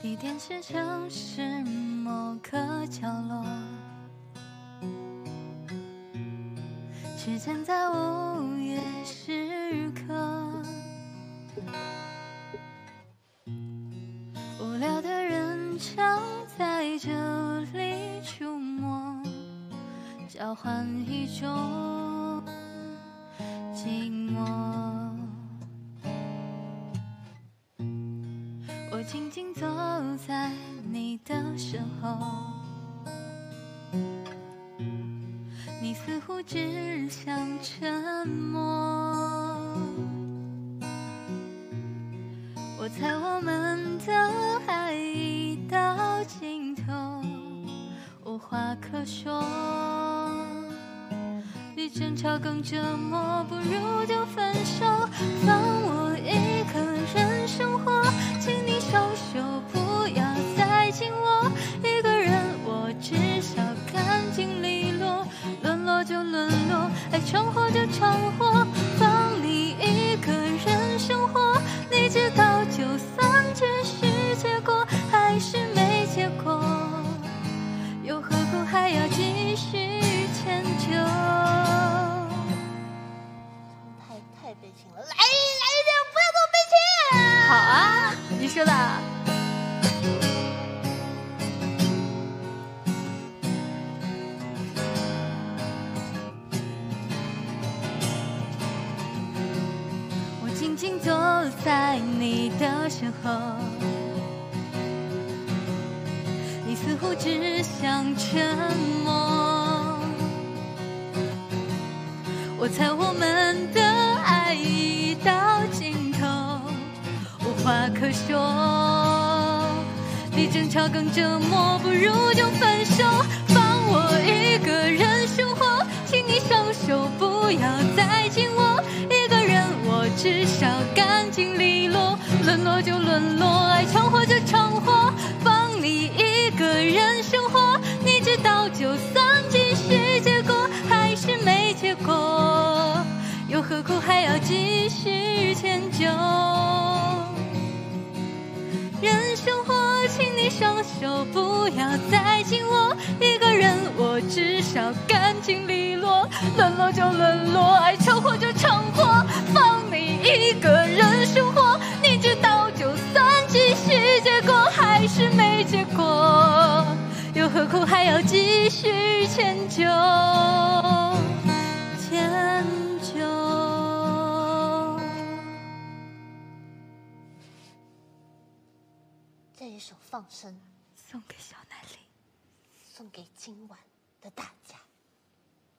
地点是城市某个角落，时间在午夜时刻，无聊的人常在这里出没，交换一种寂寞。静静走在你的身后，你似乎只想沉默。我猜我们的爱已到尽头，无话可说。比争吵更折磨，不如就分手，放我一个人闯祸就闯祸，放你一个人生活。你知道，就算只是结果，还是没结果，又何苦还要继续迁就？太太悲情了，来来一点，不要这么悲情。好啊，你说的。静坐在你的身后，你似乎只想沉默。我猜我们的爱已到尽头，无话可说，比争吵更折磨，不如就分手，放我一个人生活。请你双手不要再紧握，至少干净利落，沦落就沦落，爱闯祸就闯祸，放你一个人生活。你知道，就算继续结果，还是没结果，又何苦还要继续迁就？人生活，请你双手不要再紧握，一个人我至少干净利落，沦落就沦落，爱闯祸就闯祸，何苦还要继续迁就？迁就。这一首《放生》送给小南林。送给今晚的大家。